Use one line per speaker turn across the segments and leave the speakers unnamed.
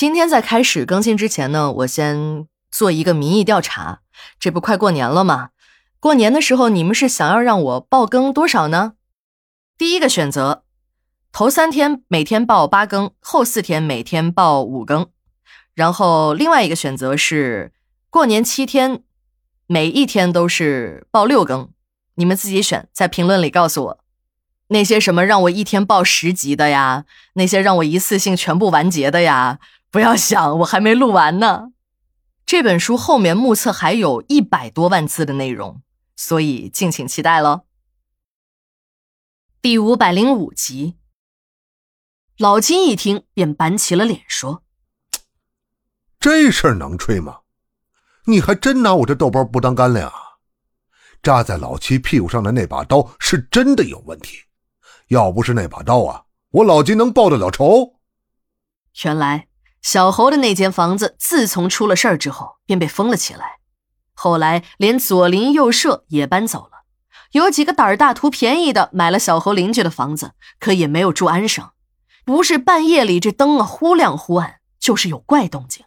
今天在开始更新之前呢，我先做一个民意调查。这不快过年了吗？过年的时候你们是想要让我爆更多少呢？第一个选择，头三天每天报八更，后四天每天报五更。然后另外一个选择是，过年七天，每一天都是报六更。你们自己选，在评论里告诉我。那些什么让我一天报十集的呀？那些让我一次性全部完结的呀？不要想，我还没录完呢。这本书后面目测还有一百多万字的内容，所以敬请期待喽。第五百零五集，老金一听便板起了脸说：“
这事儿能吹吗？你还真拿我这豆包不当干粮啊？扎在老七屁股上的那把刀是真的有问题。”要不是那把刀啊，我老金能报得了仇？
原来小侯的那间房子自从出了事儿之后，便被封了起来。后来连左邻右舍也搬走了，有几个胆儿大图便宜的买了小侯邻居的房子，可也没有住安生。不是半夜里这灯啊忽亮忽暗，就是有怪动静，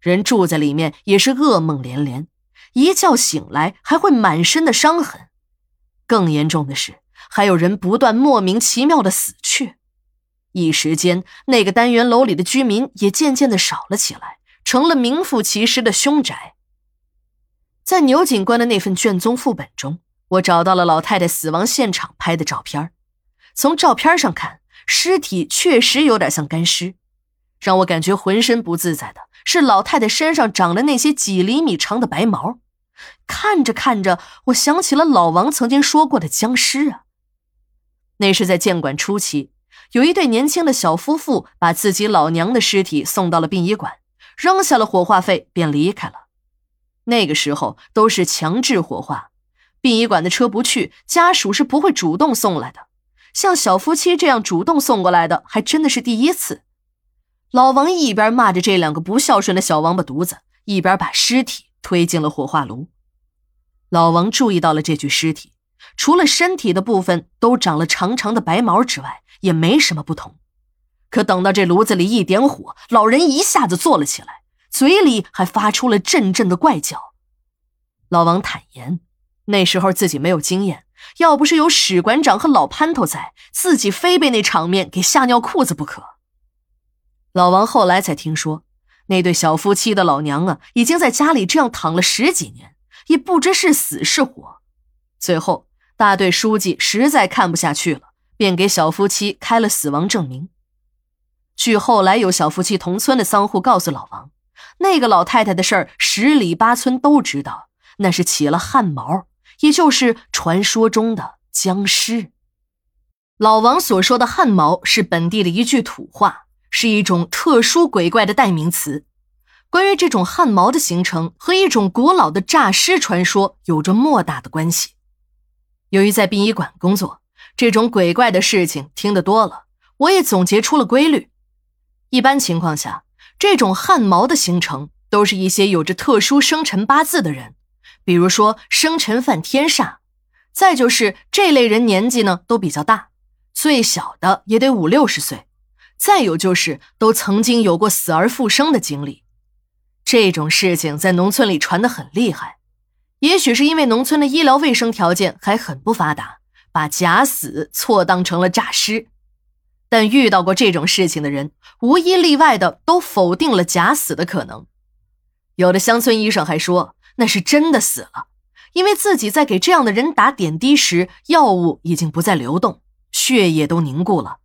人住在里面也是噩梦连连，一觉醒来还会满身的伤痕。更严重的是。还有人不断莫名其妙的死去，一时间，那个单元楼里的居民也渐渐的少了起来，成了名副其实的凶宅。在牛警官的那份卷宗副本中，我找到了老太太死亡现场拍的照片。从照片上看，尸体确实有点像干尸。让我感觉浑身不自在的是老太太身上长了那些几厘米长的白毛。看着看着，我想起了老王曾经说过的僵尸啊。那是在建馆初期，有一对年轻的小夫妇把自己老娘的尸体送到了殡仪馆，扔下了火化费便离开了。那个时候都是强制火化，殡仪馆的车不去，家属是不会主动送来的。像小夫妻这样主动送过来的，还真的是第一次。老王一边骂着这两个不孝顺的小王八犊子，一边把尸体推进了火化炉。老王注意到了这具尸体。除了身体的部分都长了长长的白毛之外，也没什么不同。可等到这炉子里一点火，老人一下子坐了起来，嘴里还发出了阵阵的怪叫。老王坦言，那时候自己没有经验，要不是有史馆长和老潘头在，自己非被那场面给吓尿裤子不可。老王后来才听说，那对小夫妻的老娘啊，已经在家里这样躺了十几年，也不知是死是活，最后。大队书记实在看不下去了，便给小夫妻开了死亡证明。据后来有小夫妻同村的丧户告诉老王，那个老太太的事儿十里八村都知道，那是起了汗毛，也就是传说中的僵尸。老王所说的汗毛是本地的一句土话，是一种特殊鬼怪的代名词。关于这种汗毛的形成，和一种古老的诈尸传说有着莫大的关系。由于在殡仪馆工作，这种鬼怪的事情听得多了，我也总结出了规律。一般情况下，这种汗毛的形成都是一些有着特殊生辰八字的人，比如说生辰犯天煞，再就是这类人年纪呢都比较大，最小的也得五六十岁，再有就是都曾经有过死而复生的经历。这种事情在农村里传得很厉害。也许是因为农村的医疗卫生条件还很不发达，把假死错当成了诈尸。但遇到过这种事情的人，无一例外的都否定了假死的可能。有的乡村医生还说那是真的死了，因为自己在给这样的人打点滴时，药物已经不再流动，血液都凝固了。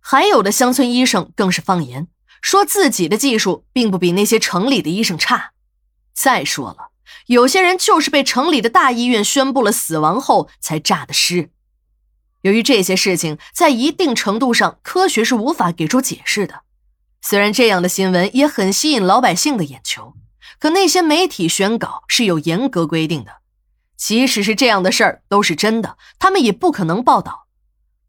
还有的乡村医生更是放言，说自己的技术并不比那些城里的医生差。再说了。有些人就是被城里的大医院宣布了死亡后才诈的尸。由于这些事情在一定程度上科学是无法给出解释的，虽然这样的新闻也很吸引老百姓的眼球，可那些媒体宣稿是有严格规定的，即使是这样的事儿都是真的，他们也不可能报道。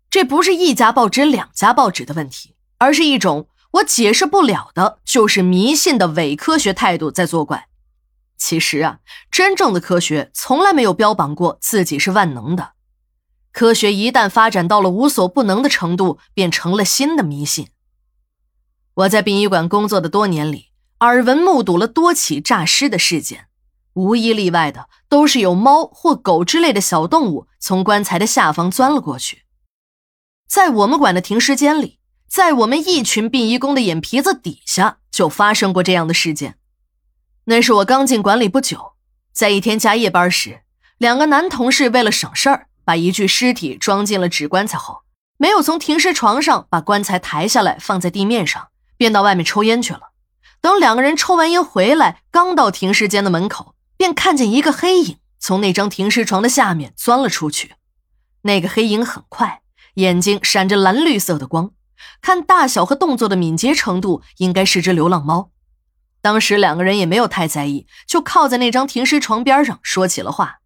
这不是一家报纸两家报纸的问题，而是一种我解释不了的，就是迷信的伪科学态度在作怪。其实啊，真正的科学从来没有标榜过自己是万能的。科学一旦发展到了无所不能的程度，便成了新的迷信。我在殡仪馆工作的多年里，耳闻目睹了多起诈尸的事件，无一例外的都是有猫或狗之类的小动物从棺材的下方钻了过去。在我们馆的停尸间里，在我们一群殡仪工的眼皮子底下，就发生过这样的事件。那是我刚进馆里不久，在一天加夜班时，两个男同事为了省事儿，把一具尸体装进了纸棺材后，没有从停尸床上把棺材抬下来放在地面上。便到外面抽烟去了。等两个人抽完烟回来，刚到停尸间的门口，便看见一个黑影从那张停尸床的下面钻了出去。那个黑影很快，眼睛闪着蓝绿色的光，看大小和动作的敏捷程度，应该是只流浪猫。当时两个人也没有太在意，就靠在那张停尸床边上说起了话。